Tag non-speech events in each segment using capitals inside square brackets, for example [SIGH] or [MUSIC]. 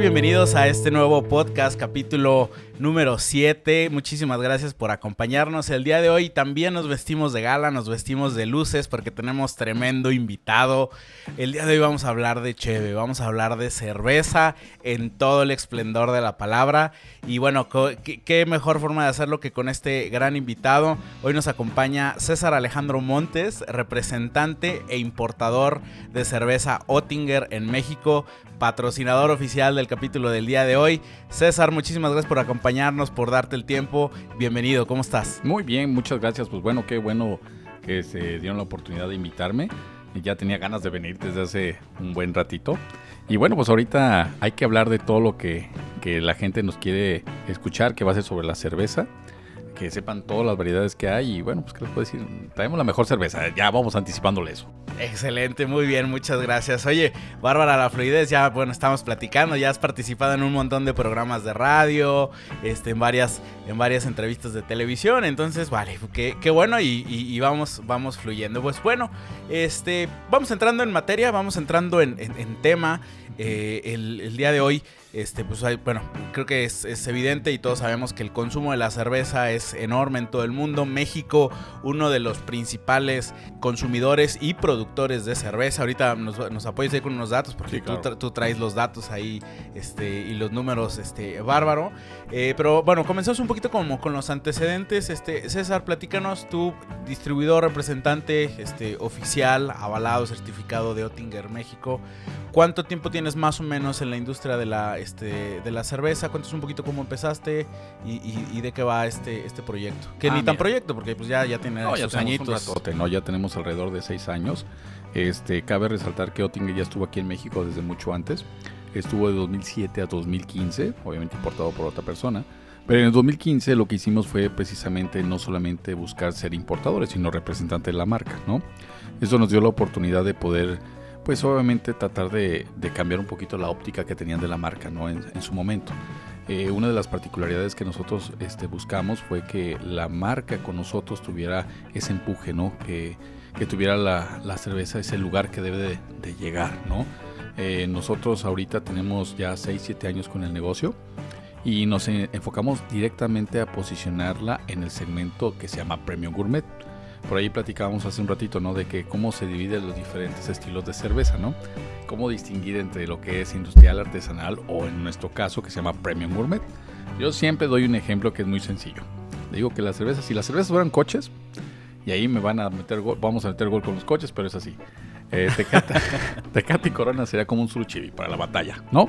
Bienvenidos a este nuevo podcast, capítulo número 7. Muchísimas gracias por acompañarnos. El día de hoy también nos vestimos de gala, nos vestimos de luces porque tenemos tremendo invitado. El día de hoy vamos a hablar de cheve, vamos a hablar de cerveza en todo el esplendor de la palabra. Y bueno, qué, mejor forma de hacerlo que con este gran invitado. Hoy nos acompaña César Alejandro Montes, representante e importador de cerveza Ottinger en México patrocinador oficial del capítulo del día de hoy. César, muchísimas gracias por acompañarnos, por darte el tiempo. Bienvenido, ¿cómo estás? Muy bien, muchas gracias. Pues bueno, qué bueno que se dieron la oportunidad de invitarme. Ya tenía ganas de venir desde hace un buen ratito. Y bueno, pues ahorita hay que hablar de todo lo que, que la gente nos quiere escuchar, que va a ser sobre la cerveza que sepan todas las variedades que hay y bueno, pues qué les puedo decir, traemos la mejor cerveza, ya vamos anticipándole eso. Excelente, muy bien, muchas gracias. Oye, Bárbara La Fluidez, ya bueno, estamos platicando, ya has participado en un montón de programas de radio, este, en varias, en varias entrevistas de televisión, entonces, vale, qué, qué bueno y, vamos, vamos fluyendo. Pues bueno, este, vamos entrando en materia, vamos entrando en, tema. Eh, el día de hoy este, pues bueno, creo que es, evidente y todos sabemos que el consumo de la cerveza es enorme en todo el mundo. México, uno de los principales consumidores y productores de cerveza. Ahorita nos, nos apoyas ahí con unos datos, porque tú, traes los datos ahí este, y los números este, bárbaro. Eh, pero bueno, comenzamos un poquito como con los antecedentes. Este, César, platícanos, tú, distribuidor, representante este, oficial, avalado, certificado de Ottinger México. ¿Cuánto tiempo tienes más o menos en la industria de la, este, de la cerveza? Cuéntanos un poquito cómo empezaste y, de qué va este, este proyecto. Que ni ah, tan proyecto, porque pues ya, ya tiene no, sus añitos. ¿no? Ya tenemos alrededor de seis años. Este, cabe resaltar que Oettinger ya estuvo aquí en México desde mucho antes. Estuvo de 2007 a 2015, obviamente importado por otra persona. Pero en el 2015 lo que hicimos fue precisamente no solamente buscar ser importadores, sino representantes de la marca, ¿no? Eso nos dio la oportunidad de poder pues obviamente tratar de, cambiar un poquito la óptica que tenían de la marca ¿no? en, su momento. Eh, una de las particularidades que nosotros este, buscamos fue que la marca con nosotros tuviera ese empuje, ¿no? que, tuviera la, cerveza ese lugar que debe de, llegar. ¿no? Eh, nosotros ahorita tenemos ya 6-7 años con el negocio y nos enfocamos directamente a posicionarla en el segmento que se llama Premium Gourmet por ahí platicábamos hace un ratito, ¿no? De que cómo se dividen los diferentes estilos de cerveza, ¿no? Cómo distinguir entre lo que es industrial, artesanal o en nuestro caso que se llama Premium Gourmet. Yo siempre doy un ejemplo que es muy sencillo. digo que las cervezas, si las cervezas fueran coches, y ahí me van a meter gol, vamos a meter gol con los coches, pero es así. Eh, Tecate, [LAUGHS] y Corona sería como un Suruchibi para la batalla, ¿no?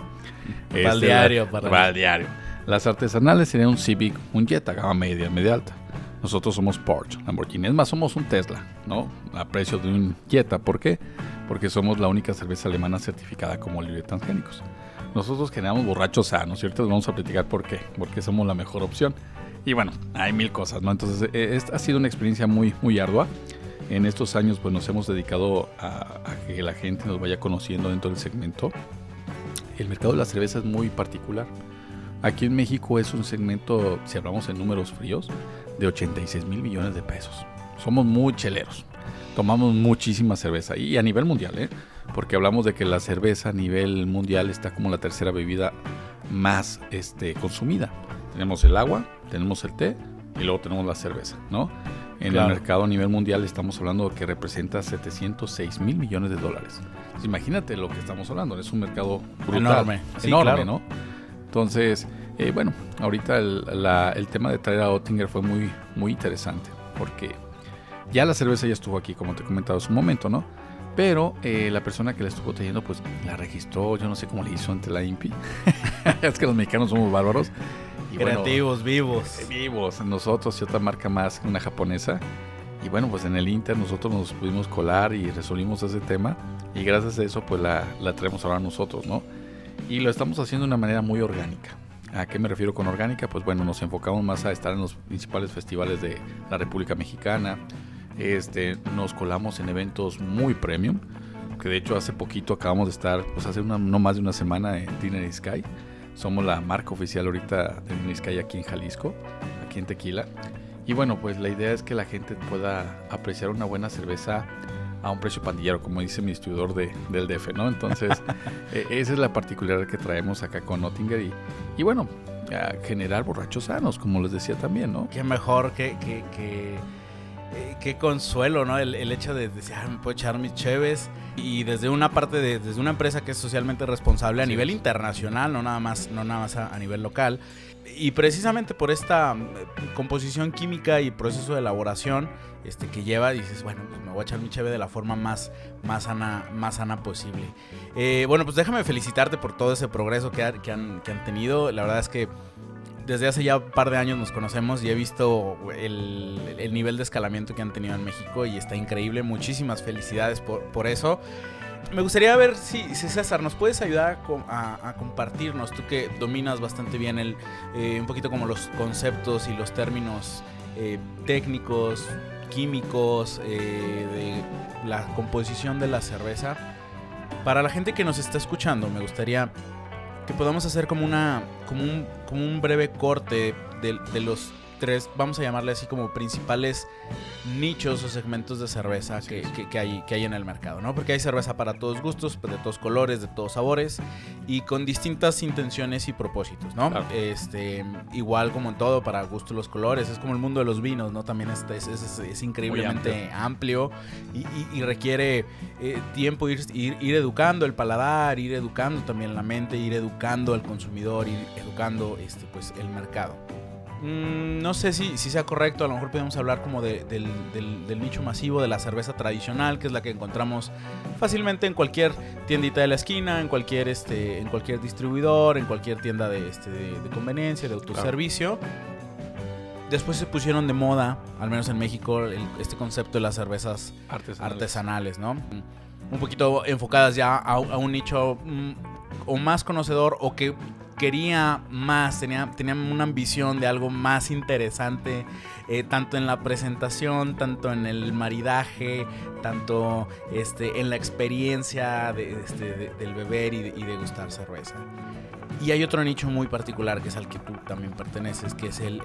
Para el diario, para el diario. Las artesanales serían un Civic, un Jetta, gama media, media alta. Nosotros somos Porsche, Lamborghini. Es más, somos un Tesla, ¿no? A precio de un Jetta. ¿Por qué? Porque somos la única cerveza alemana certificada como libre transgénicos. Nosotros generamos borrachos sanos, ¿cierto? Vamos a platicar por qué. Porque somos la mejor opción. Y bueno, hay mil cosas, ¿no? Entonces, e, esta ha sido una experiencia muy, muy ardua. En estos años, pues nos hemos dedicado a, a que la gente nos vaya conociendo dentro del segmento. El mercado de la cerveza es muy particular. Aquí en México es un segmento, si hablamos en números fríos, de 86 mil millones de pesos. Somos muy cheleros. Tomamos muchísima cerveza y a nivel mundial, ¿eh? porque hablamos de que la cerveza a nivel mundial está como la tercera bebida más este, consumida. Tenemos el agua, tenemos el té y luego tenemos la cerveza, ¿no? En el mercado a nivel mundial estamos hablando de que representa 706 mil millones de dólares. imagínate lo que estamos hablando, es un mercado brutal, enorme, enorme ¿no? Entonces, eh, bueno, ahorita el, tema de traer a Ottinger fue muy, muy interesante porque ya la cerveza ya estuvo aquí, como te he comentado hace un momento, ¿no? Pero eh, la persona que la estuvo trayendo, pues la registró, yo no sé cómo le hizo ante la INPI. [LAUGHS] es que los mexicanos somos bárbaros. Creativos, vivos. Eh, vivos, nosotros y otra marca más, una japonesa. Y bueno, pues en el Inter nosotros nos pudimos colar y resolvimos ese tema. Y gracias a eso, pues la, la traemos ahora nosotros, ¿no? Y lo estamos haciendo de una manera muy orgánica. ¿A qué me refiero con orgánica? Pues bueno, nos enfocamos más a estar en los principales festivales de la República Mexicana. Este, nos colamos en eventos muy premium, que de hecho hace poquito acabamos de estar, pues hace una, no más de una semana en Dinner Sky. Somos la marca oficial ahorita de Dinner Sky aquí en Jalisco, aquí en Tequila. Y bueno, pues la idea es que la gente pueda apreciar una buena cerveza a un precio pandillero, como dice mi estudiador de, del DF, ¿no? Entonces, [LAUGHS] e, esa es la particularidad que traemos acá con Nottinger y, y bueno, generar borrachos sanos, como les decía también, ¿no? Qué mejor que, que, que eh, qué consuelo, ¿no? El, hecho de decir, ah, me puedo echar mis cheves y desde una parte de, desde una empresa que es socialmente responsable a nivel internacional, no nada más, no nada más a, nivel local. Y precisamente por esta eh, composición química y proceso de elaboración este, que lleva, dices, bueno, pues me voy a echar mi cheve de la forma más, más, sana, más sana posible. Eh, bueno, pues déjame felicitarte por todo ese progreso que, han, que han tenido. La verdad es que desde hace ya un par de años nos conocemos y he visto el, nivel de escalamiento que han tenido en México y está increíble. Muchísimas felicidades por, eso. Me gustaría ver si, César nos puedes ayudar a, compartirnos, tú que dominas bastante bien el, eh, un poquito como los conceptos y los términos eh, técnicos, químicos, eh, de la composición de la cerveza. Para la gente que nos está escuchando, me gustaría que podamos hacer como una como un, como un breve corte de, de los tres, vamos a llamarle así como principales nichos o segmentos de cerveza que, que, hay, que hay en el mercado, ¿no? Porque hay cerveza para todos gustos, de todos colores, de todos sabores y con distintas intenciones y propósitos, ¿no? Este, igual como en todo, para gusto los colores, es como el mundo de los vinos, ¿no? También es, es, es, increíblemente amplio. y, y, requiere eh, tiempo ir, ir, ir educando el paladar, ir educando también la mente, ir educando al consumidor, ir educando este, pues, el mercado. Mm, no sé si, si, sea correcto, a lo mejor podemos hablar como de, del, nicho masivo de la cerveza tradicional, que es la que encontramos fácilmente en cualquier tiendita de la esquina, en cualquier, este, en cualquier distribuidor, en cualquier tienda de, este, de, conveniencia, de autoservicio. Después se pusieron de moda, al menos en México, este concepto de las cervezas artesanales, ¿no? Un poquito enfocadas ya a, a un nicho mm, o más conocedor o que quería más, tenía, tenía una ambición de algo más interesante, eh, tanto en la presentación, tanto en el maridaje, tanto este, en la experiencia de, este, del beber y, de, degustar cerveza. Y hay otro nicho muy particular que es al que tú también perteneces, que es el,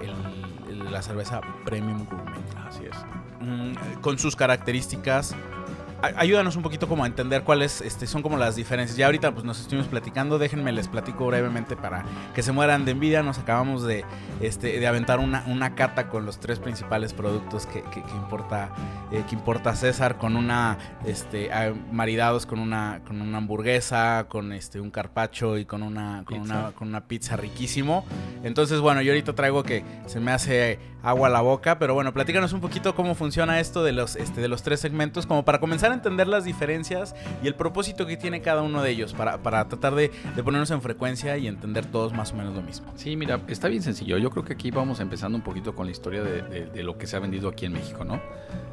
la cerveza Premium Gourmet. Así es. Mm, con sus características ayúdanos un poquito como a entender cuáles este, son como las diferencias. Ya ahorita pues nos estuvimos platicando, déjenme les platico brevemente para que se mueran de envidia. Nos acabamos de, este, de aventar una, una cata con los tres principales productos que, que, importa, eh, que importa César, con una, este, maridados con una, con una hamburguesa, con este, un carpacho y con una, con una, con una pizza riquísimo. Entonces bueno, yo ahorita traigo que se me hace agua a la boca, pero bueno, platícanos un poquito cómo funciona esto de los, este, de los tres segmentos, como para comenzar entender las diferencias y el propósito que tiene cada uno de ellos para, tratar de, ponernos en frecuencia y entender todos más o menos lo mismo. Sí, mira, está bien sencillo. Yo creo que aquí vamos empezando un poquito con la historia de, lo que se ha vendido aquí en México, ¿no?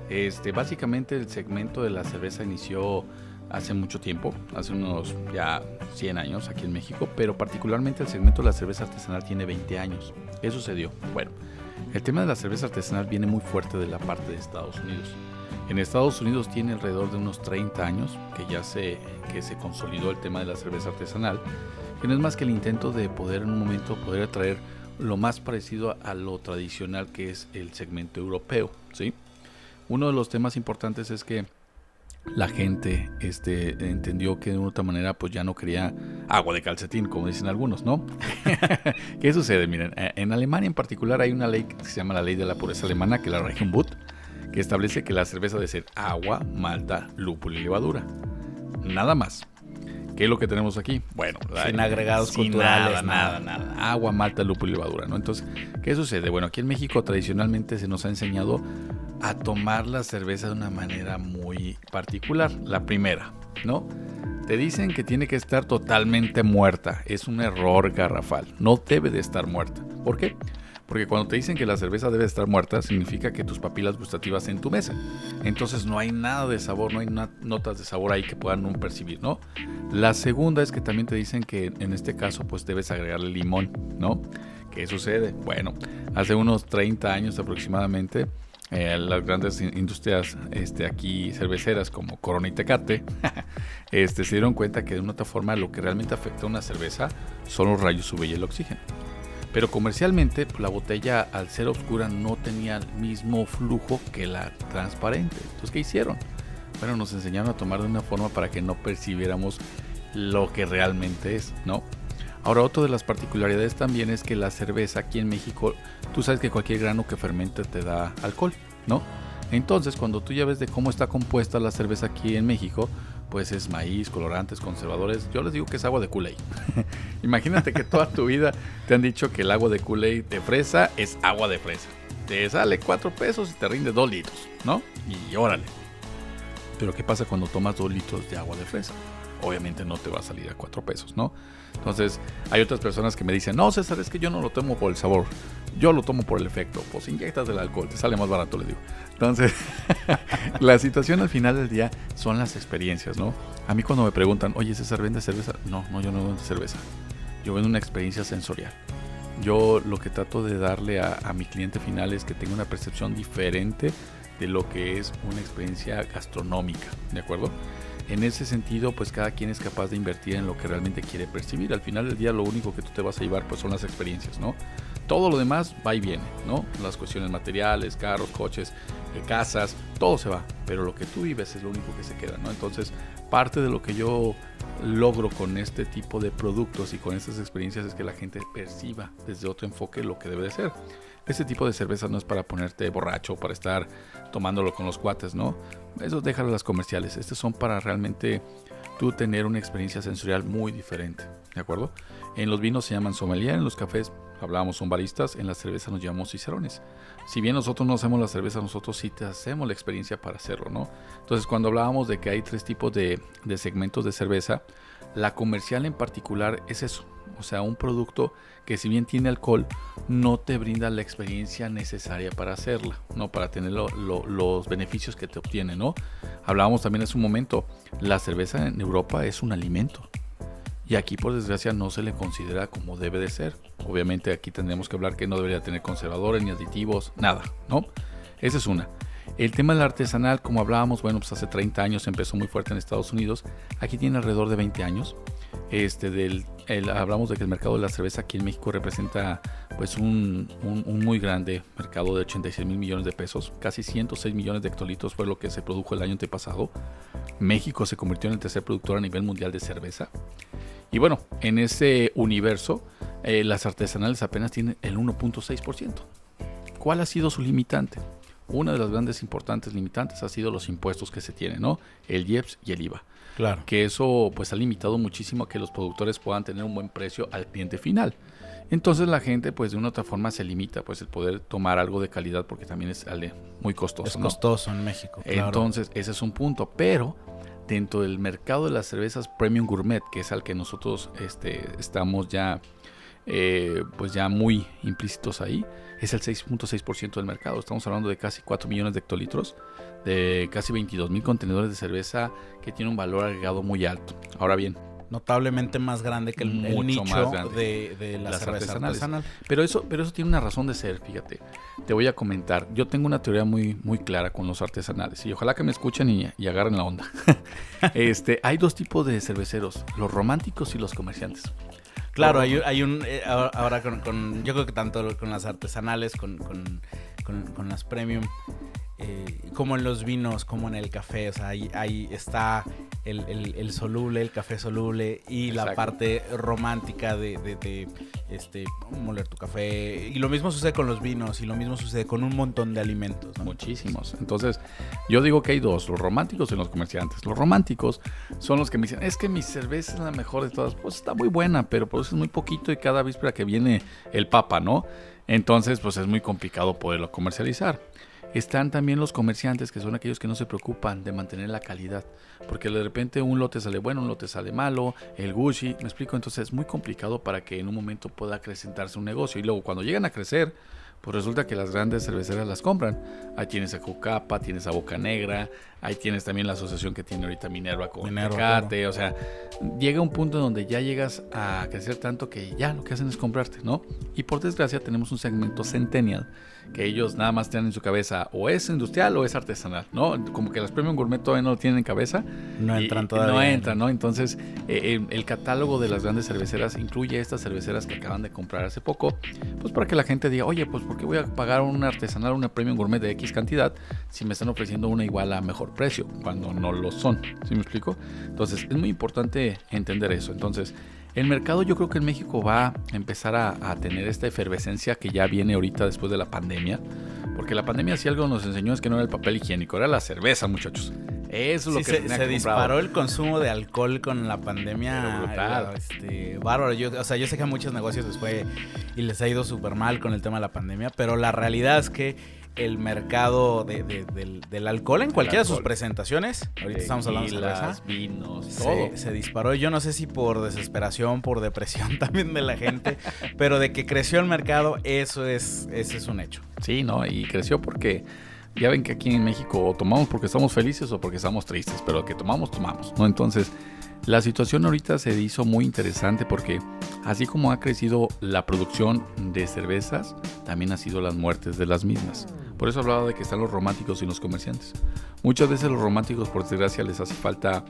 Este, básicamente el segmento de la cerveza inició hace mucho tiempo, hace unos ya 100 años aquí en México, pero particularmente el segmento de la cerveza artesanal tiene 20 años. ¿Qué sucedió? Bueno, el tema de la cerveza artesanal viene muy fuerte de la parte de Estados Unidos. En Estados Unidos tiene alrededor de unos 30 años que ya se, que se consolidó el tema de la cerveza artesanal, que no es más que el intento de poder en un momento poder atraer lo más parecido a lo tradicional que es el segmento europeo. ¿sí? Uno de los temas importantes es que la gente este, entendió que de otra manera pues ya no quería agua de calcetín, como dicen algunos, ¿no? [LAUGHS] [LAUGHS] ¿Qué sucede? Miren, en Alemania en particular hay una ley que se llama la ley de la pureza alemana, que es la Regenbut, que establece que la cerveza debe ser agua, malta, lúpulo y levadura. Nada más. ¿Qué es lo que tenemos aquí? Bueno, sin agregados culturales, nada, nada, nada, Agua, malta, lúpulo y levadura, ¿no? Entonces, ¿qué sucede? Bueno, aquí en México tradicionalmente se nos ha enseñado a tomar la cerveza de una manera muy particular. La primera, ¿no? Te dicen que tiene que estar totalmente muerta. Es un error garrafal. No debe de estar muerta. ¿Por qué? Porque cuando te dicen que la cerveza debe estar muerta, significa que tus papilas gustativas en tu mesa. Entonces no hay nada de sabor, no hay notas de sabor ahí que puedan percibir, ¿no? La segunda es que también te dicen que en este caso pues debes agregarle limón, ¿no? ¿Qué sucede? Bueno, hace unos 30 años aproximadamente, eh, las grandes industrias este, aquí cerveceras como Corona y Tecate [LAUGHS] este, se dieron cuenta que de una otra forma lo que realmente afecta a una cerveza son los rayos UV y el oxígeno. Pero comercialmente pues, la botella al ser oscura no tenía el mismo flujo que la transparente. Entonces, ¿qué hicieron? Bueno, nos enseñaron a tomar de una forma para que no percibiéramos lo que realmente es, ¿no? Ahora, otra de las particularidades también es que la cerveza aquí en México, tú sabes que cualquier grano que fermente te da alcohol, ¿no? Entonces, cuando tú ya ves de cómo está compuesta la cerveza aquí en México, pues es maíz, colorantes, conservadores. Yo les digo que es agua de Kool-Aid. [LAUGHS] Imagínate que toda tu vida te han dicho que el agua de Kool-Aid de fresa es agua de fresa. Te sale 4 pesos y te rinde 2 litros, ¿no? Y órale. Pero ¿qué pasa cuando tomas 2 litros de agua de fresa? Obviamente no te va a salir a 4 pesos, ¿no? Entonces, hay otras personas que me dicen, no, César, es que yo no lo tomo por el sabor, yo lo tomo por el efecto. Pues inyectas el alcohol, te sale más barato, le digo. Entonces, [LAUGHS] la situación al final del día son las experiencias, ¿no? A mí cuando me preguntan, oye, César, ¿vende cerveza? No, no, yo no vendo cerveza. Yo vendo una experiencia sensorial. Yo lo que trato de darle a, a mi cliente final es que tenga una percepción diferente de lo que es una experiencia gastronómica, ¿de acuerdo? En ese sentido, pues cada quien es capaz de invertir en lo que realmente quiere percibir. Al final del día, lo único que tú te vas a llevar, pues son las experiencias, ¿no? Todo lo demás va y viene, ¿no? Las cuestiones materiales, carros, coches, eh, casas, todo se va. Pero lo que tú vives es lo único que se queda, ¿no? Entonces, parte de lo que yo logro con este tipo de productos y con estas experiencias es que la gente perciba desde otro enfoque lo que debe de ser. Este tipo de cerveza no es para ponerte borracho, para estar tomándolo con los cuates, ¿no? Eso déjalo las comerciales. Estos son para realmente tú tener una experiencia sensorial muy diferente, ¿de acuerdo? En los vinos se llaman sommelier, en los cafés hablábamos son baristas, en la cerveza nos llamamos cicerones. Si bien nosotros no hacemos la cerveza, nosotros sí te hacemos la experiencia para hacerlo, ¿no? Entonces cuando hablábamos de que hay tres tipos de, de segmentos de cerveza, la comercial en particular es eso, o sea, un producto que si bien tiene alcohol, no te brinda la experiencia necesaria para hacerla, ¿no? Para tener los beneficios que te obtiene, ¿no? Hablábamos también hace un momento, la cerveza en Europa es un alimento. Y aquí por desgracia no se le considera como debe de ser. Obviamente aquí tendremos que hablar que no debería tener conservadores ni aditivos, nada, ¿no? Esa es una. El tema del artesanal, como hablábamos, bueno, pues hace 30 años empezó muy fuerte en Estados Unidos. Aquí tiene alrededor de 20 años. Este, del, hablamos de que el mercado de la cerveza aquí en México representa pues un, muy grande mercado de 86 mil millones de pesos. Casi 106 millones de hectolitros fue lo que se produjo el año antepasado. México se convirtió en el tercer productor a nivel mundial de cerveza. Y bueno, en ese universo, eh, las artesanales apenas tienen el 1.6%. ¿Cuál ha sido su limitante? Una de las grandes importantes limitantes ha sido los impuestos que se tienen, ¿no? El IEPS y el IVA. Claro. Que eso pues ha limitado muchísimo a que los productores puedan tener un buen precio al cliente final. Entonces la gente pues de una u otra forma se limita pues el poder tomar algo de calidad porque también es muy costoso. Es costoso en México. Entonces ese es un punto, pero dentro del mercado de las cervezas premium gourmet, que es al que nosotros este, estamos ya eh, pues ya muy implícitos ahí, es el 6.6% del mercado. Estamos hablando de casi 4 millones de hectolitros, de casi 22 mil contenedores de cerveza que tiene un valor agregado muy alto. Ahora bien, notablemente más grande que el, nicho de, la Las cerveza artesanal. Pero eso, pero eso tiene una razón de ser, fíjate. Te voy a comentar. Yo tengo una teoría muy, muy clara con los artesanales y ojalá que me escuchen y, y agarren la onda. [LAUGHS] este, hay dos tipos de cerveceros, los románticos y los comerciantes. Claro, hay, hay un. Eh, ahora con, Yo creo que tanto con las artesanales, con, con, con las premium, eh, como en los vinos, como en el café. O sea, ahí, ahí está el, el, soluble, el café soluble y la parte romántica de, de, este, moler tu café. Y lo mismo sucede con los vinos y lo mismo sucede con un montón de alimentos. Muchísimos. Entonces, yo digo que hay dos, los románticos y los comerciantes. Los románticos son los que me dicen, es que mi cerveza es la mejor de todas. Pues está muy buena, pero produces muy poquito y cada víspera que viene el papa, ¿no? Entonces, pues es muy complicado poderlo comercializar. Están también los comerciantes, que son aquellos que no se preocupan de mantener la calidad, porque de repente un lote sale bueno, un lote sale malo, el Gucci, me explico, entonces es muy complicado para que en un momento pueda acrecentarse un negocio y luego cuando llegan a crecer, pues resulta que las grandes cerveceras las compran. Ahí tienes a Cocapa, tienes a Boca Negra, ahí tienes también la asociación que tiene ahorita Minerva con Minerva, o sea, llega un punto donde ya llegas a crecer tanto que ya lo que hacen es comprarte, ¿no? Y por desgracia tenemos un segmento centennial que ellos nada más tienen en su cabeza o es industrial o es artesanal, ¿no? Como que las premium gourmet todavía no lo tienen en cabeza. No entran todavía. No entran, ¿no? Entonces, eh, el, catálogo de las grandes cerveceras incluye estas cerveceras que acaban de comprar hace poco, pues para que la gente diga, oye, pues ¿Por qué voy a pagar un artesanal, una premium gourmet de X cantidad si me están ofreciendo una igual a mejor precio cuando no lo son? ¿Sí me explico? Entonces es muy importante entender eso. Entonces el mercado yo creo que en México va a empezar a, tener esta efervescencia que ya viene ahorita después de la pandemia. Porque la pandemia si algo nos enseñó es que no era el papel higiénico, era la cerveza, muchos. Eso es lo que se, se disparó el consumo de alcohol con la pandemia. Este, bárbaro. Yo, o sea, yo sé que a muchos negocios les fue y les ha ido súper mal con el tema de la pandemia, pero la realidad es que el mercado del, alcohol en cualquiera de sus presentaciones. Ahorita estamos hablando de cerveza. vinos, se, se, disparó. Yo no sé si por desesperación, por depresión [LAUGHS] también de la gente, pero de que creció el mercado, eso es, ese es un hecho. Sí, ¿no? Y creció porque ya ven que aquí en México tomamos porque estamos felices o porque estamos tristes, pero que tomamos, tomamos, ¿no? Entonces, la situación ahorita se hizo muy interesante porque así como ha crecido la producción de cervezas, también ha sido las muertes de las mismas. Por eso hablaba de que están los románticos y los comerciantes. Muchas veces los románticos, por desgracia, les hace falta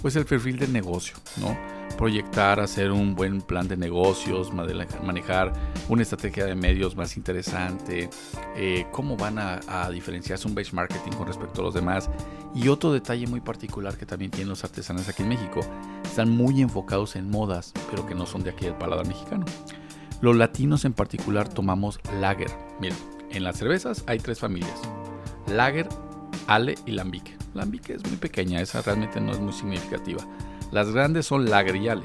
pues el perfil de negocio, ¿no? Proyectar, hacer un buen plan de negocios, manejar una estrategia de medios más interesante, eh, cómo van a, a, diferenciarse un base marketing con respecto a los demás. Y otro detalle muy particular que también tienen los artesanos aquí en México, están muy enfocados en modas, pero que no son de aquí del paladar mexicano. Los latinos en particular tomamos lager. Miren, en las cervezas hay tres familias. Lager, Ale y Lambique. Lambique es muy pequeña, esa realmente no es muy significativa. Las grandes son Lager y Ale.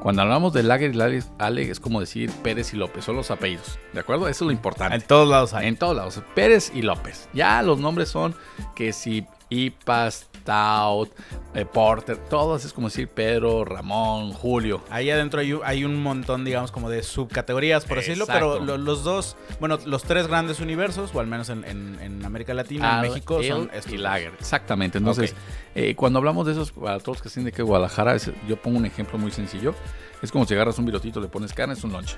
Cuando hablamos de Lager y Ale es como decir Pérez y López, son los apellidos, ¿de acuerdo? Eso es lo importante. En todos lados hay. En todos lados. Pérez y López. Ya los nombres son que si IPAS, Stout, eh, Porter, todos es como decir Pedro, Ramón, Julio. Ahí adentro hay, un montón, digamos, como de subcategorías, por decirlo, pero los dos, bueno, los tres grandes universos, o al menos en, América Latina, en México, son estos. Y Lager. Exactamente. Entonces, eh, cuando hablamos de esos, para todos que estén de que Guadalajara, yo pongo un ejemplo muy sencillo. Es como si agarras un virotito, le pones carne, es un lonche.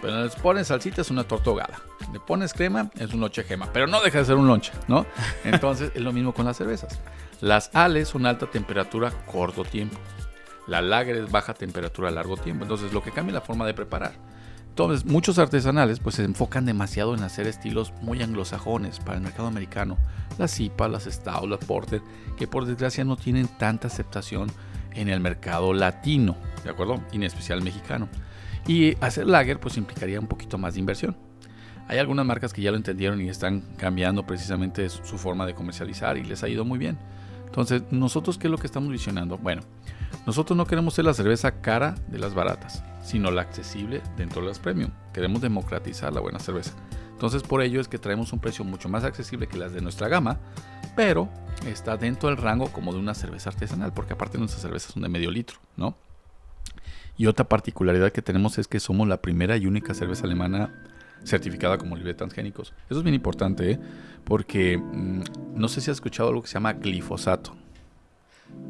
Pero le pones salsita, es una torta ahogada. Le pones crema, es un lonche gema. Pero no deja de ser un lonche, ¿no? [LAUGHS] Entonces es lo mismo con las cervezas. Las ales son alta temperatura, corto tiempo. La lager es baja temperatura, largo tiempo. Entonces lo que cambia es la forma de preparar. Entonces, muchos artesanales pues se enfocan demasiado en hacer estilos muy anglosajones para el mercado americano. Las IPA, las Stout, las Porter, que por desgracia no tienen tanta aceptación en el mercado latino, ¿de acuerdo? Y en especial mexicano. Y hacer lager pues implicaría un poquito más de inversión. Hay algunas marcas que ya lo entendieron y están cambiando precisamente su forma de comercializar y les ha ido muy bien. Entonces, ¿nosotros qué es lo que estamos visionando? Bueno, nosotros no queremos ser la cerveza cara de las baratas, sino la accesible dentro de las premium. Queremos democratizar la buena cerveza. Entonces, por ello es que traemos un precio mucho más accesible que las de nuestra gama, pero está dentro del rango como de una cerveza artesanal, porque aparte nuestras cervezas son de medio litro, ¿no? Y otra particularidad que tenemos es que somos la primera y única cerveza alemana certificada como libre de transgénicos. Eso es bien importante, ¿eh? porque mm, no sé si has escuchado algo que se llama glifosato.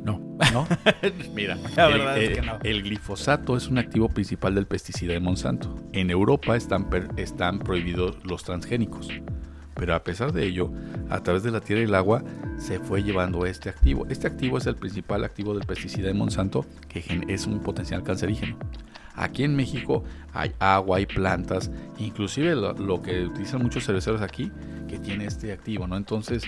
No. ¿No? [LAUGHS] Mira, la el, verdad es que no. el, glifosato es un activo principal del pesticida de Monsanto. En Europa están, están prohibidos los transgénicos. Pero a pesar de ello, a través de la tierra y el agua se fue llevando este activo. Este activo es el principal activo del pesticida de Monsanto, que es un potencial cancerígeno. Aquí en México hay agua, hay plantas, inclusive lo, que utilizan muchos cerveceros aquí, que tiene este activo, ¿no? Entonces,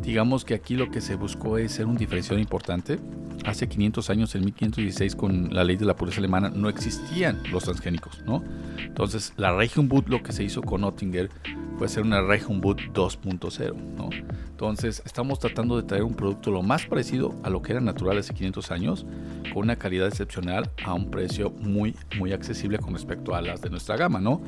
digamos que aquí lo que se buscó es ser un diferenciador importante. Hace 500 años, en 1516, con la ley de la pureza alemana, no existían los transgénicos, ¿no? Entonces, la Boot lo que se hizo con Oettinger fue hacer una Boot 2.0, ¿no? Entonces, estamos tratando de traer un producto lo más parecido a lo que era natural hace 500 años, con una calidad excepcional a un precio muy, muy accesible con respecto a las de nuestra gama, ¿no?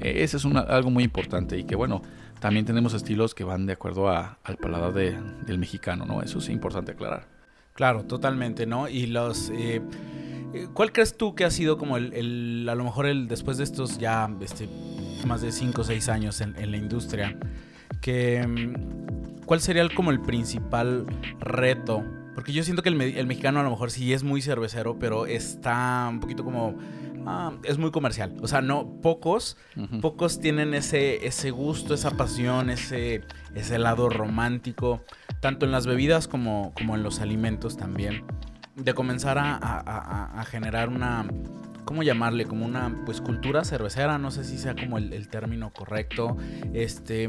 Eh, ese es algo muy importante y que, bueno, también tenemos estilos que van de acuerdo al paladar del mexicano, ¿no? Eso es importante aclarar. Claro, totalmente, ¿no? Y los... Eh, ¿Cuál crees tú que ha sido como el, a lo mejor el después de estos ya este, más de 5 o 6 años en, en la industria, que mm, ¿cuál sería como el principal reto? Porque yo siento que el, mexicano a lo mejor sí es muy cervecero, pero está un poquito como... Ah, es muy comercial. O sea, no, pocos, pocos tienen ese, ese gusto, esa pasión, ese, ese lado romántico, tanto en las bebidas como, como en los alimentos también. De comenzar a, a generar una, ¿cómo llamarle? Como una, pues, cultura cervecera, no sé si sea como el, término correcto, este,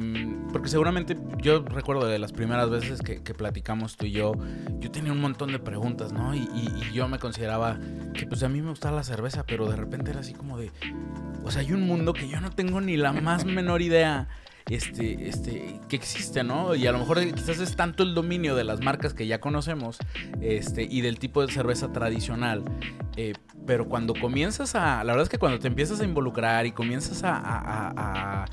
porque seguramente yo recuerdo de las primeras veces que, platicamos tú y yo, yo tenía un montón de preguntas, ¿no? Y, y, yo me consideraba que, pues, a mí me gustaba la cerveza, pero de repente era así como de, o sea, hay un mundo que yo no tengo ni la más menor idea este, este, que existe, ¿no? Y a lo mejor quizás es tanto el dominio de las marcas que ya conocemos este, y del tipo de cerveza tradicional. Eh, pero cuando comienzas a, la verdad es que cuando te empiezas a involucrar y comienzas a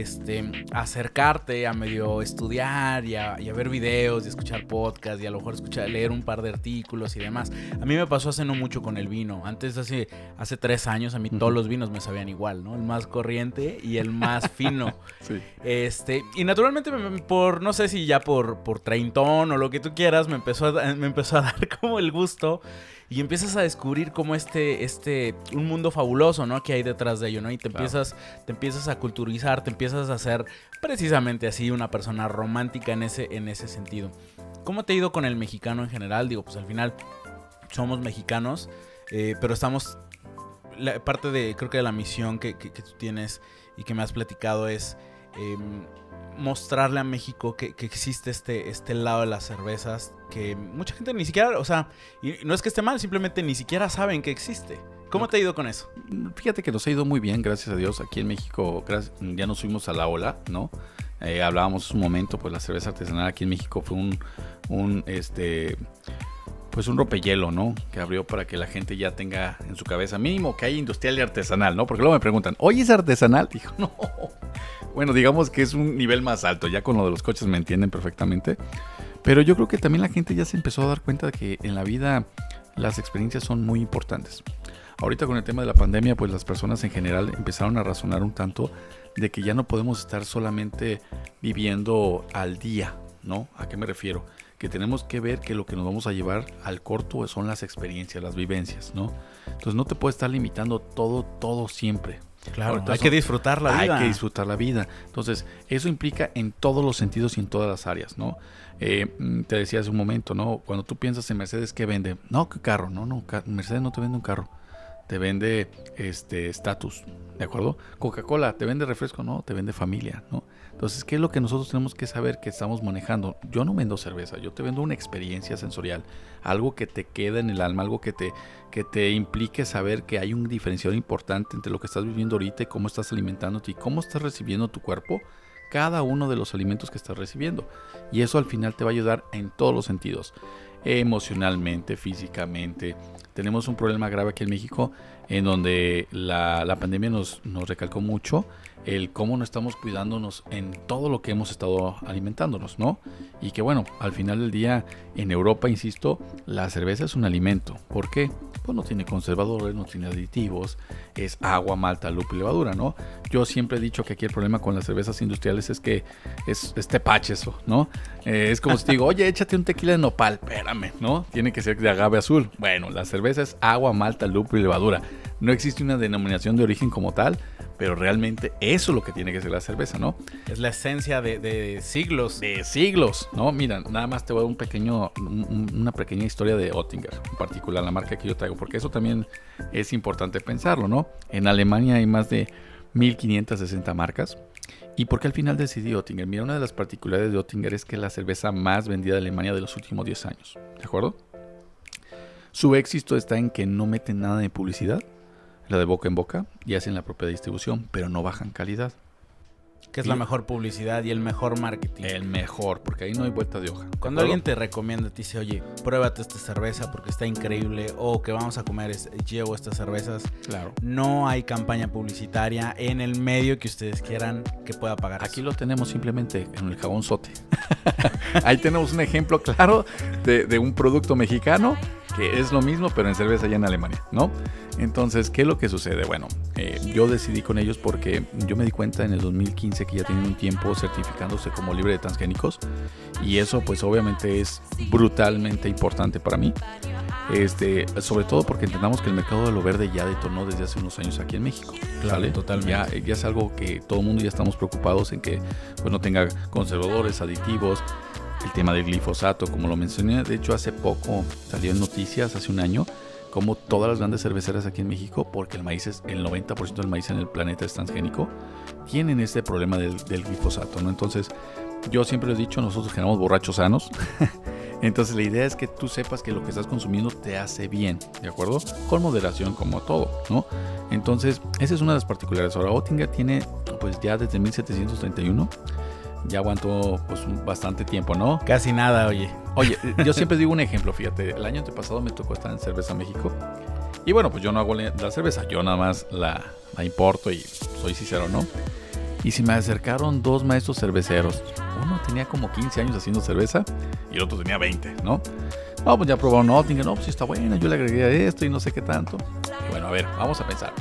este, acercarte a medio estudiar y a, ver videos y escuchar podcasts y a lo mejor escuchar, leer un par de artículos y demás. A mí me pasó hace no mucho con el vino. Antes, hace, hace tres años, a mí todos los vinos me sabían igual, ¿no? El más corriente y el más [LAUGHS] fino. sí. Este, y naturalmente, por, no sé si ya por, por treintón o lo que tú quieras, me empezó me empezó a [LAUGHS] dar como el gusto y empiezas a descubrir como este, este, un mundo fabuloso, ¿no? Que hay detrás de ello, ¿no? Y te empiezas, te empiezas a culturizar, te empiezas a ser precisamente así una persona romántica en ese, en ese sentido. ¿Cómo te ha ido con el mexicano en general? Digo, pues al final somos mexicanos, eh, pero estamos, la, parte de, creo que de la misión que, que, tú tienes y que me has platicado es... Em, mostrarle a México que, existe este, este lado de las cervezas que mucha gente ni siquiera, o sea, y no es que esté mal, simplemente ni siquiera saben que existe. ¿Cómo te ha ido con eso? Fíjate que nos ha ido muy bien, gracias a Dios. Aquí en México ya nos subimos a la ola, ¿no? Eh, hablábamos un momento, pues la cerveza artesanal aquí en México fue un, un este, pues un rompehielo, ¿no? Que abrió para que la gente ya tenga en su cabeza mínimo que hay industrial y artesanal, ¿no? Porque luego me preguntan, ¿oye es artesanal? Dijo, [LAUGHS] no, bueno, digamos que es un nivel más alto. Ya con lo de los coches me entienden perfectamente. Pero yo creo que también la gente ya se empezó a dar cuenta de que en la vida las experiencias son muy importantes. Ahorita con el tema de la pandemia, pues las personas en general empezaron a razonar un tanto de que ya no podemos estar solamente viviendo al día, ¿no? ¿A qué me refiero? Que tenemos que ver que lo que nos vamos a llevar al corto son las experiencias, las vivencias, ¿no? Entonces no te puedes estar limitando todo, todo siempre. Claro, hay que disfrutar la vida. Hay que disfrutar la vida. Entonces, eso implica en todos los sentidos y en todas las áreas, ¿no? Eh, mm, te decía hace un momento, ¿no? Cuando tú piensas en Mercedes, ¿qué vende? No, ¿qué carro? No, no, Mercedes no te vende un carro. Te vende este estatus, ¿de acuerdo? Coca-Cola, ¿te vende refresco? No, te vende familia, ¿no? Entonces, ¿qué es lo que nosotros tenemos que saber que estamos manejando? Yo no vendo cerveza, yo te vendo una experiencia sensorial, algo que te queda en el alma, algo que te, que te implique saber que hay un diferenciador importante entre lo que estás viviendo ahorita y cómo estás alimentándote y cómo estás recibiendo tu cuerpo cada uno de los alimentos que estás recibiendo. Y eso al final te va a ayudar en todos los sentidos, emocionalmente, físicamente. Tenemos un problema grave aquí en México en donde la, la pandemia nos, nos recalcó mucho el cómo no estamos cuidándonos en todo lo que hemos estado alimentándonos, ¿no? Y que bueno, al final del día en Europa, insisto, la cerveza es un alimento. ¿Por qué? Pues no tiene conservadores, no tiene aditivos, es agua, malta, lúpulo y levadura, ¿no? Yo siempre he dicho que aquí el problema con las cervezas industriales es que es, este pache eso, ¿no? Eh, es como si te digo, oye, échate un tequila de nopal, espérame, ¿no? Tiene que ser de agave azul. Bueno, la cerveza es agua, malta, lúpulo y levadura. No existe una denominación de origen como tal, pero realmente eso es lo que tiene que ser la cerveza, ¿no? Es la esencia de, siglos. De siglos, ¿no? Mira, nada más te voy a dar un pequeño, una pequeña historia de Oettinger, en particular la marca que yo traigo, porque eso también es importante pensarlo, ¿no? En Alemania hay más de 1560 marcas. ¿Y por qué al final decidió Oettinger? Mira, una de las particularidades de Oettinger es que es la cerveza más vendida de Alemania de los últimos 10 años, ¿de acuerdo? Su éxito está en que no meten nada de publicidad, la de boca en boca y hacen la propia distribución, pero no bajan calidad. Que es la mejor publicidad y el mejor marketing. El mejor, porque ahí no hay vuelta de hoja. Cuando alguien te recomienda, te dice, oye, pruébate esta cerveza porque está increíble, o que vamos a comer, llevo estas cervezas. Claro. No hay campaña publicitaria en el medio que ustedes quieran que pueda pagar. Aquí lo tenemos simplemente en el jabón sote. [LAUGHS] ahí tenemos un ejemplo claro de, de un producto mexicano que es lo mismo, pero en cerveza allá en Alemania, ¿no? Entonces, ¿qué es lo que sucede? Bueno, eh, yo decidí con ellos porque yo me di cuenta en el 2015 que ya tienen un tiempo certificándose como libre de transgénicos y eso pues obviamente es brutalmente importante para mí. Este, sobre todo porque entendamos que el mercado de lo verde ya detonó desde hace unos años aquí en México. Claro, totalmente. Ya, ya, es algo que todo el mundo ya estamos preocupados en que pues, no tenga conservadores, aditivos, el tema del glifosato, como lo mencioné, de hecho hace poco salió en noticias, hace un año, como todas las grandes cerveceras aquí en México, porque el maíz es el 90% del maíz en el planeta es transgénico, tienen este problema del, glifosato, ¿no? Entonces, yo siempre he dicho, nosotros generamos borrachos sanos. [LAUGHS] Entonces la idea es que tú sepas que lo que estás consumiendo te hace bien, ¿de acuerdo? Con moderación como todo, ¿no? Entonces, esa es una de las particularidades. Ahora, Oettinger tiene, pues ya desde 1731, ya aguantó pues bastante tiempo, ¿no? Casi nada, oye. Oye, [LAUGHS] yo siempre digo un ejemplo, fíjate, el año antepasado me tocó estar en Cerveza México. Y bueno, pues yo no hago la cerveza, yo nada más la, la importo y soy sincero, ¿no? Y se me acercaron dos maestros cerveceros. Uno tenía como 15 años haciendo cerveza y el otro tenía 20, ¿no? No, pues ya probaron Nottingham, no, pues sí está buena, yo le agregué esto y no sé qué tanto. Y bueno, a ver, vamos a pensar.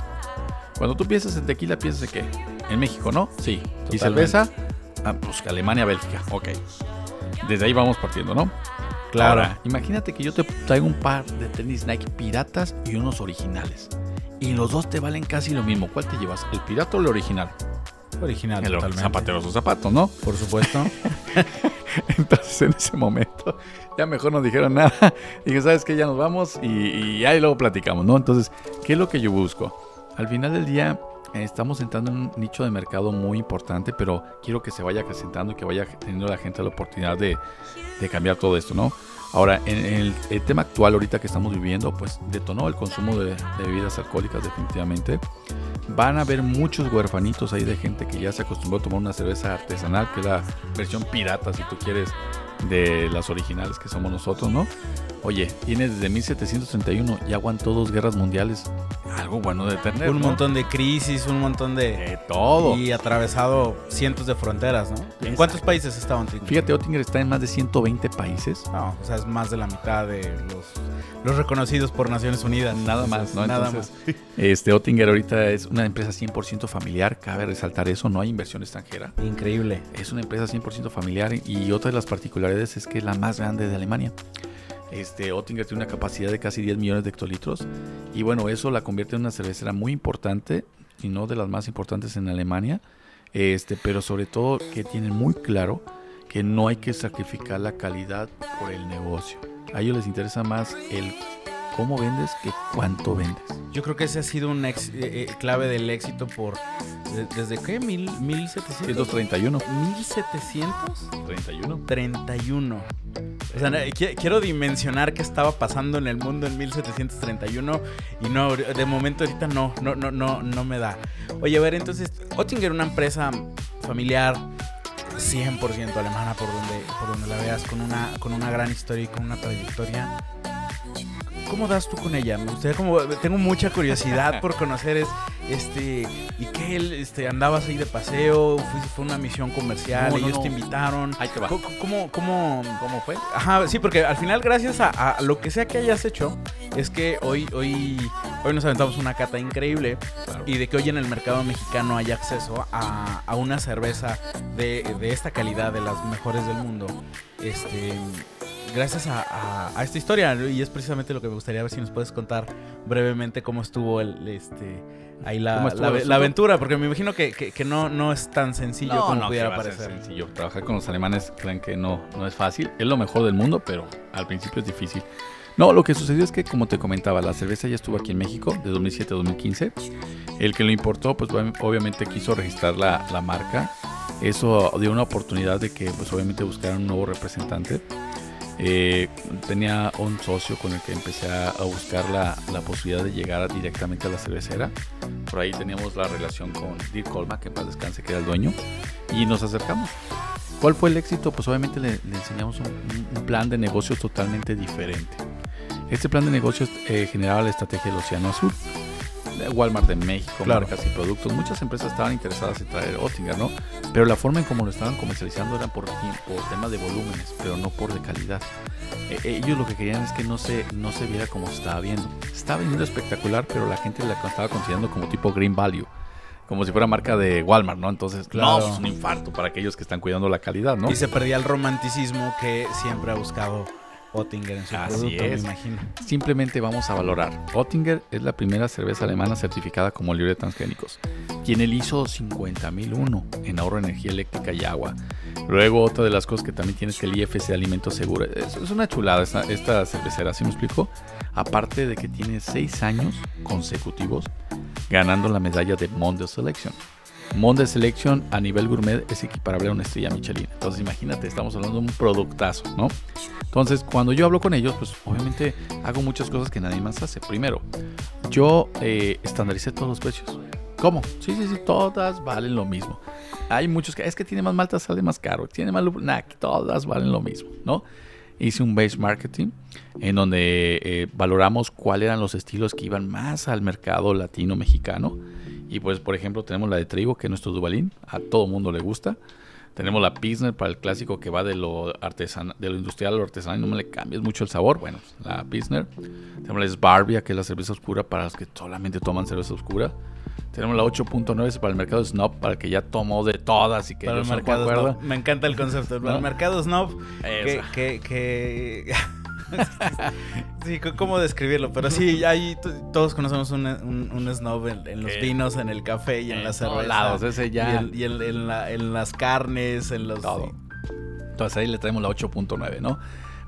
Cuando tú piensas en tequila, piensas en qué? En México, ¿no? Sí. ¿Y cerveza? Ah, pues Alemania, Bélgica. Ok. Desde ahí vamos partiendo, ¿no? Claro. Ahora, imagínate que yo te traigo un par de tenis Nike piratas y unos originales. Y los dos te valen casi lo mismo. ¿Cuál te llevas? ¿El pirata o el original? Original, el totalmente. zapatero sus zapatos, ¿no? Por supuesto. [LAUGHS] Entonces en ese momento ya mejor no dijeron nada. [LAUGHS] Dije, ¿sabes qué? Ya nos vamos y, y ahí luego platicamos, ¿no? Entonces, ¿qué es lo que yo busco? Al final del día estamos entrando en un nicho de mercado muy importante, pero quiero que se vaya acrecentando y que vaya teniendo la gente la oportunidad de, de cambiar todo esto, ¿no? Ahora, en el, el, tema actual ahorita que estamos viviendo, pues detonó el consumo de, de, bebidas alcohólicas definitivamente. Van a haber muchos huerfanitos ahí de gente que ya se acostumbró a tomar una cerveza artesanal, que es la versión pirata, si tú quieres, de las originales que somos nosotros, ¿no? Oye, tiene desde 1731, ya aguantó dos guerras mundiales. Algo bueno de tener. Un ¿no? montón de crisis, un montón de, de todo. Y atravesado cientos de fronteras, ¿no? Exacto. ¿En cuántos países está Oettinger? Fíjate, Oettinger está en más de 120 países. No, o sea, es más de la mitad de los, los reconocidos por Naciones Unidas. Nada más, ¿no? Nada Entonces, más. [LAUGHS] Este Oettinger ahorita es una empresa 100% familiar, cabe resaltar eso, no hay inversión extranjera. Increíble. Es una empresa 100% familiar y otra de las particularidades es que es la más grande de Alemania. Este, Oettinger tiene una capacidad de casi 10 millones de hectolitros y bueno, eso la convierte en una cervecera muy importante, y no de las más importantes en Alemania, este, pero sobre todo que tienen muy claro que no hay que sacrificar la calidad por el negocio. A ellos les interesa más el cómo vendes que cuánto vendes. Yo creo que ese ha sido un ex, eh, clave del éxito por de, desde qué mil 1731 1700 31 31 o sea, quiero dimensionar qué estaba pasando en el mundo en 1731 y no, de momento ahorita no, no, no, no, no me da. Oye, a ver, entonces, Oettinger, una empresa familiar 100% alemana por donde, por donde la veas, con una, con una gran historia y con una trayectoria. ¿Cómo das tú con ella? Me gustaría como tengo mucha curiosidad por [LAUGHS] conocer es, este y que él este andabas ahí de paseo, fue, fue una misión comercial, no, ellos no. te invitaron. Ahí te va. ¿Cómo, cómo, cómo, ¿Cómo fue? Ajá, sí, porque al final gracias a, a, lo que sea que hayas hecho es que hoy hoy hoy nos aventamos una cata increíble claro. y de que hoy en el mercado mexicano hay acceso a, a una cerveza de, de esta calidad de las mejores del mundo. Este gracias a, a, a, esta historia y es precisamente lo que me gustaría ver si nos puedes contar brevemente cómo estuvo el este ahí la, la, la aventura porque me imagino que, que, que, no, no es tan sencillo no, como no, pudiera parecer sencillo trabajar con los alemanes creen que no no es fácil es lo mejor del mundo pero al principio es difícil no, lo que sucedió es que, como te comentaba, la cerveza ya estuvo aquí en México de 2007 a 2015. El que lo importó, pues obviamente quiso registrar la, la marca. Eso dio una oportunidad de que, pues obviamente, buscaran un nuevo representante. Eh, tenía un socio con el que empecé a, buscar la, la, posibilidad de llegar directamente a la cervecera. Por ahí teníamos la relación con Dirk Colma, que paz descanse, que era el dueño, y nos acercamos. ¿Cuál fue el éxito? Pues obviamente le, enseñamos un, un, plan de negocios totalmente diferente. Este plan de negocios eh, generaba la estrategia del Océano Azul. Walmart de México, claro. marcas y productos. Muchas empresas estaban interesadas en traer Oettinger, ¿no? Pero la forma en cómo lo estaban comercializando era por, por tema de volúmenes, pero no por de calidad. Eh, ellos lo que querían es que no se, no se viera como se estaba viendo. Estaba vendiendo espectacular, pero la gente la estaba considerando como tipo Green Value. Como si fuera marca de Walmart, ¿no? Entonces, claro. no, es un infarto para aquellos que están cuidando la calidad, ¿no? Y se perdía el romanticismo que siempre ha buscado Oettinger en su Así producto, es. me imagino. Simplemente vamos a valorar. Oettinger es la primera cerveza alemana certificada como libre de transgénicos. tiene el ISO 50001 en ahorro de energía eléctrica y agua. Luego, otra de las cosas que también tienes que el IFC Alimentos Seguro. Es, es una chulada esta, esta cervecera, ¿sí me explico? Aparte de que tiene 6 años consecutivos ganando la medalla de Monde Selection. Monde Selection a nivel gourmet es equiparable a una estrella Michelin. Entonces imagínate, estamos hablando de un productazo, ¿no? Entonces cuando yo hablo con ellos, pues obviamente hago muchas cosas que nadie más hace. Primero, yo eh, estandaricé todos los precios. ¿Cómo? Sí, sí, sí, todas valen lo mismo. Hay muchos que es que tiene más malta, sale más caro. Tiene más nah, todas valen lo mismo, ¿no? Hice un base marketing en donde eh, valoramos cuáles eran los estilos que iban más al mercado latino mexicano y pues, por ejemplo, tenemos la de trigo, que es nuestro Dubalín. A todo mundo le gusta. Tenemos la Pilsner para el clásico que va de lo, artesana, de lo industrial a lo artesanal y no me le cambies mucho el sabor. Bueno, la Pilsner. Tenemos la Sbarbia, que es la cerveza oscura para los que solamente toman cerveza oscura. Tenemos la 8.9 para el mercado snob, para el que ya tomó de todas y que para el mercado Me encanta el concepto. Para el mercado snob, que, que [LAUGHS] [LAUGHS] sí, ¿cómo describirlo? Pero sí, ahí todos conocemos un, un, snob en, los vinos, en el café y en, la cerveza. lados, ese ya. Y, en, las carnes, en los... Todo. Entonces ahí le traemos la 8.9, ¿no?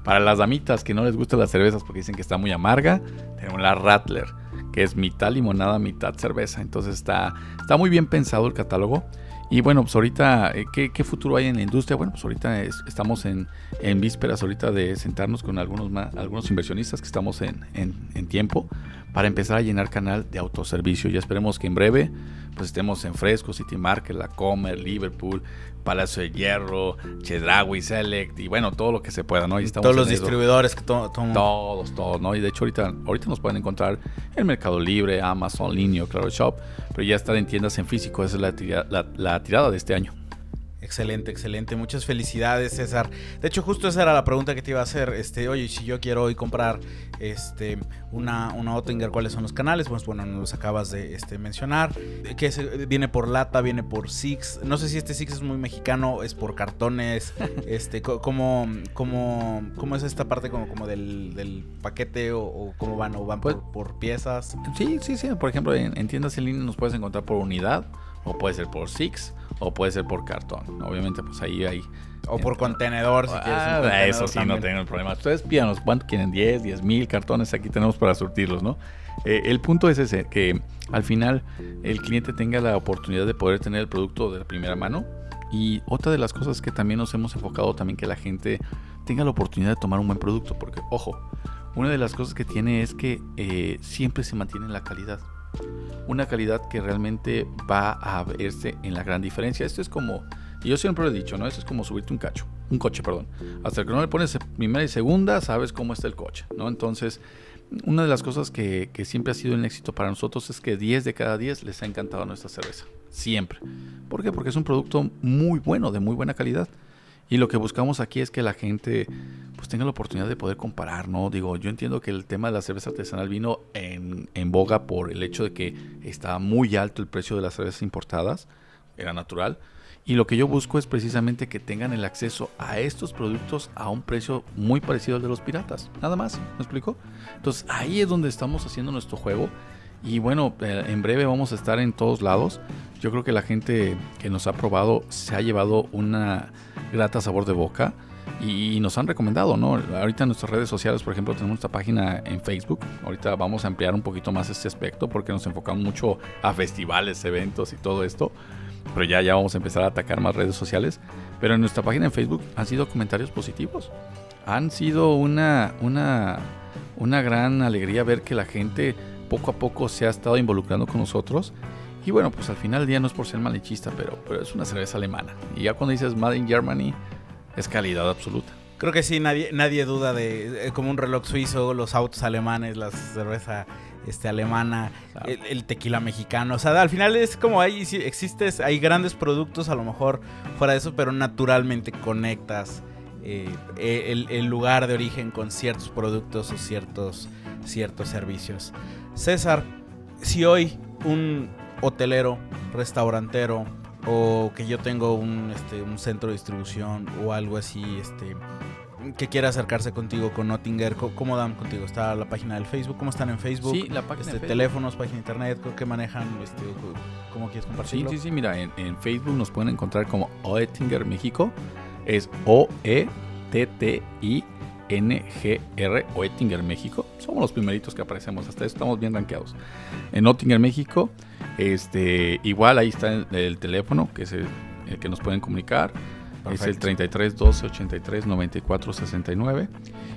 Para las damitas que no les gustan las cervezas porque dicen que está muy amarga, tenemos la Rattler, que es mitad limonada, mitad cerveza. Entonces está, está muy bien pensado el catálogo. Y bueno, pues ahorita, eh, ¿qué, futuro hay en la industria? Bueno, pues ahorita estamos en, vísperas ahorita de sentarnos con algunos, algunos inversionistas que estamos en, en, tiempo para empezar a llenar canal de autoservicio. Ya esperemos que en breve pues estemos en Fresco, City Market, La Comer, Liverpool, Palacio de Hierro, Chedraui, Select y bueno, todo lo que se pueda, ¿no? todos los distribuidores que to Todos, todos, ¿no? Y de hecho ahorita, ahorita nos pueden encontrar en Mercado Libre, Amazon, Linio, Claro Shop, pero ya estar en tiendas en físico, esa es la, la tirada de este año. Excelente, excelente. Muchas felicidades, César. De hecho, justo esa era la pregunta que te iba a hacer. Este, oye, si yo quiero hoy comprar este, una, una Ottinger, ¿cuáles son los canales? Pues bueno, nos los acabas de este, mencionar. Que viene por lata, viene por Six. No sé si este Six es muy mexicano, es por cartones. [LAUGHS] este, ¿cómo, cómo, cómo es esta parte como, como del, paquete o, cómo van? ¿O van por, pues piezas? Sí, sí, sí. Por ejemplo, en, en tiendas en línea nos puedes encontrar por unidad o puede ser por Six o puede ser por cartón. Obviamente, pues ahí hay. O por contenedor, si quieres. Ah, eso sí, no tengo problema. Ustedes pídanos cuánto quieren, 10, 10 mil cartones, aquí tenemos para surtirlos, ¿no? Eh, el punto es ese, que al final el cliente tenga la oportunidad de poder tener el producto de la primera mano. Y otra de las cosas que también nos hemos enfocado, también que la gente tenga la oportunidad de tomar un buen producto, porque, ojo, una de las cosas que tiene es que eh, siempre se mantiene la calidad una calidad que realmente va a verse en la gran diferencia. Esto es como, yo siempre lo he dicho, ¿no? Esto es como subirte un cacho, un coche, perdón. Hasta que no le pones primera y segunda, sabes cómo está el coche, ¿no? Entonces, una de las cosas que, que siempre ha sido un éxito para nosotros es que 10 de cada 10 les ha encantado nuestra cerveza. Siempre. ¿Por qué? Porque es un producto muy bueno, de muy buena calidad. Y lo que buscamos aquí es que la gente pues tenga la oportunidad de poder comparar, ¿no? Digo, yo entiendo que el tema de la cerveza artesanal vino en, en boga por el hecho de que estaba muy alto el precio de las cervezas importadas, era natural. Y lo que yo busco es precisamente que tengan el acceso a estos productos a un precio muy parecido al de los piratas. Nada más, ¿me explico? Entonces ahí es donde estamos haciendo nuestro juego y bueno, eh, en breve vamos a estar en todos lados. Yo creo que la gente que nos ha probado se ha llevado una grata sabor de boca y nos han recomendado, ¿no? Ahorita en nuestras redes sociales, por ejemplo, tenemos nuestra página en Facebook. Ahorita vamos a ampliar un poquito más este aspecto porque nos enfocamos mucho a festivales, eventos y todo esto. Pero ya, ya vamos a empezar a atacar más redes sociales. Pero en nuestra página en Facebook han sido comentarios positivos. Han sido una, una, una gran alegría ver que la gente poco a poco se ha estado involucrando con nosotros. Y bueno, pues al final del día no es por ser malechista, pero, pero es una cerveza alemana. Y ya cuando dices Made in Germany, es calidad absoluta. Creo que sí, nadie, nadie duda de, como un reloj suizo, los autos alemanes, la cerveza este, alemana, el, tequila mexicano. O sea, al final es como hay, existes, hay grandes productos a lo mejor fuera de eso, pero naturalmente conectas eh, el, el, lugar de origen con ciertos productos o ciertos, ciertos servicios. César, si hoy un hotelero, restaurantero o que yo tengo un, este, un centro de distribución o algo así, este, que quiera acercarse contigo con Nottinger, ¿cómo dan contigo? ¿Está la página del Facebook? ¿Cómo están en Facebook? Sí, la página este, Teléfonos, página de internet, ¿qué manejan? Este, ¿Cómo quieres compartirlo? Sí, sí, sí, mira, en, Facebook nos pueden encontrar como Oettinger México. Es O-E-T-T-I-N-G-R, Oettinger México. Somos los primeritos que aparecemos, hasta eso estamos bien rankeados. En Oettinger México, este, igual ahí está el, teléfono que, es el que nos pueden comunicar es el 33 12 83 94 69.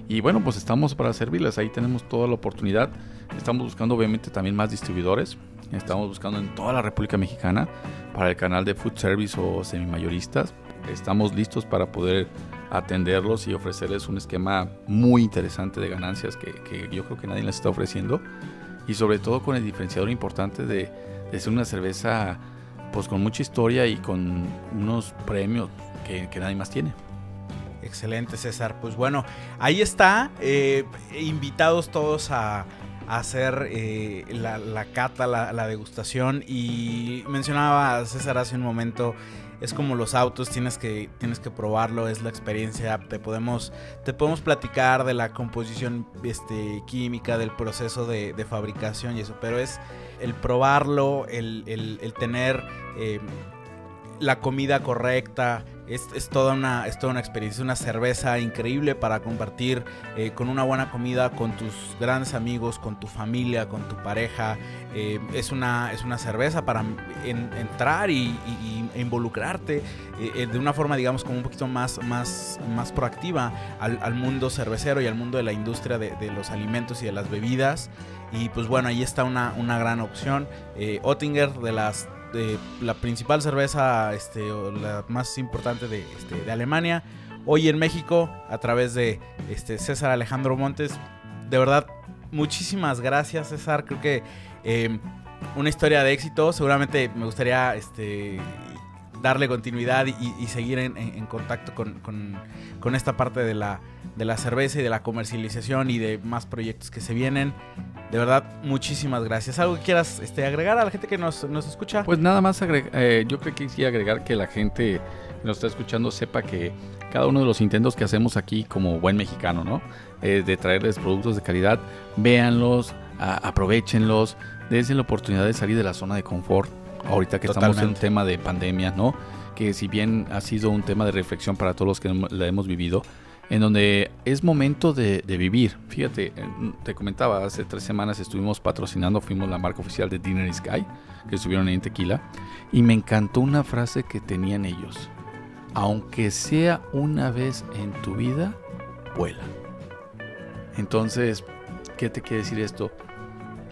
Y bueno, pues estamos para servirles. Ahí tenemos toda la oportunidad. Estamos buscando, obviamente, también más distribuidores. Estamos buscando en toda la República Mexicana para el canal de food service o semimayoristas. Estamos listos para poder atenderlos y ofrecerles un esquema muy interesante de ganancias que, que yo creo que nadie les está ofreciendo. Y sobre todo con el diferenciador importante de, de ser una cerveza pues con mucha historia y con unos premios que, nadie más tiene. Excelente, César. Pues bueno, ahí está. Eh, invitados todos a, hacer eh, la, cata, la, degustación. Y mencionaba César hace un momento. Es como los autos, tienes que, tienes que probarlo, es la experiencia. Te podemos, te podemos platicar de la composición este, química, del proceso de, fabricación y eso. Pero es el probarlo, el, tener eh, la comida correcta, es, toda una, es toda una experiencia, una cerveza increíble para compartir eh, con una buena comida, con tus grandes amigos, con tu familia, con tu pareja. Eh, es, una, es una cerveza para entrar y, involucrarte eh, de una forma, digamos, como un poquito más, más, más proactiva al, mundo cervecero y al mundo de la industria de, los alimentos y de las bebidas. Y pues bueno, ahí está una, una gran opción. Ottinger de las la principal cerveza, este, la más importante de, este, de Alemania. Hoy en México, a través de este, César Alejandro Montes. De verdad, muchísimas gracias, César. Creo que em, una historia de éxito. Seguramente me gustaría este, darle continuidad y, seguir en, contacto con, esta parte de la, de la cerveza y de la comercialización y de más proyectos que se vienen. De verdad, muchísimas gracias. ¿Algo que quieras este, agregar a la gente que nos, escucha? Pues nada más, eh, yo creo que quisiera agregar que la gente que nos está escuchando sepa que cada uno de los intentos que hacemos aquí como buen mexicano, ¿no? de traerles productos de calidad, véanlos, aprovechenlos, dense la oportunidad de salir de la zona de confort. Ahorita que estamos en un tema de pandemia, ¿no? Que si bien ha sido un tema de reflexión para todos los que la hemos vivido, en donde es momento de, vivir. Fíjate, eh, te comentaba, hace tres semanas estuvimos patrocinando, fuimos la marca oficial de Dinner Sky, que estuvieron en Tequila, y me encantó una frase que tenían ellos. Aunque sea una vez en tu vida, vuela. Entonces, ¿qué te quiere decir esto?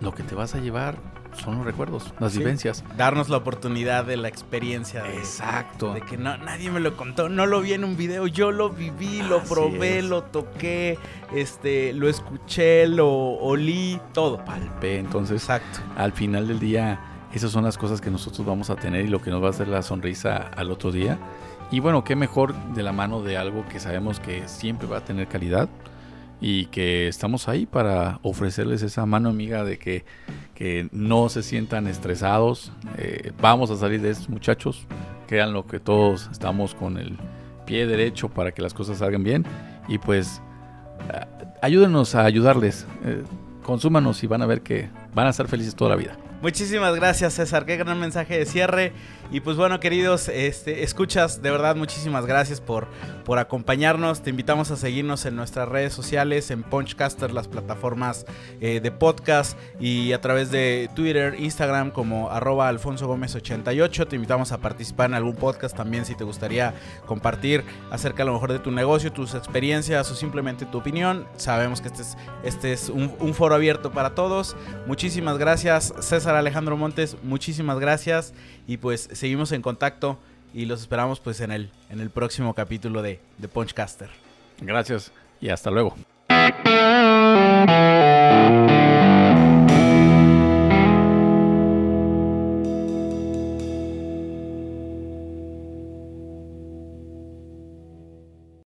Lo que te vas a llevar son los recuerdos, las vivencias. Darnos la oportunidad de la experiencia. Exacto. De que no, nadie me lo contó, no lo vi en un video, yo lo viví, lo probé, lo toqué, este, lo escuché, lo olí, todo. Palpé, entonces. Exacto. Al final del día, esas son las cosas que nosotros vamos a tener y lo que nos va a hacer la sonrisa al otro día. Y bueno, qué mejor de la mano de algo que sabemos que siempre va a tener calidad y que estamos ahí para ofrecerles esa mano amiga de que, que no se sientan estresados. Eh, vamos a salir de estos muchachos. lo que todos estamos con el pie derecho para que las cosas salgan bien. Y pues ayúdenos a ayudarles. Eh, consúmanos y van a ver que van a estar felices toda la vida. Muchísimas gracias César, qué gran mensaje de cierre. Y pues bueno, queridos, este, escuchas, de verdad muchísimas gracias por, por acompañarnos. Te invitamos a seguirnos en nuestras redes sociales, en Punchcaster, las plataformas eh, de podcast y a través de Twitter, Instagram como arroba Alfonso Gómez 88. Te invitamos a participar en algún podcast también si te gustaría compartir acerca a lo mejor de tu negocio, tus experiencias o simplemente tu opinión. Sabemos que este es, este es un, un foro abierto para todos. Muchísimas gracias Alejandro Montes, muchísimas gracias y pues seguimos en contacto y los esperamos pues en el, en el próximo capítulo de, de Punchcaster. Gracias y hasta luego.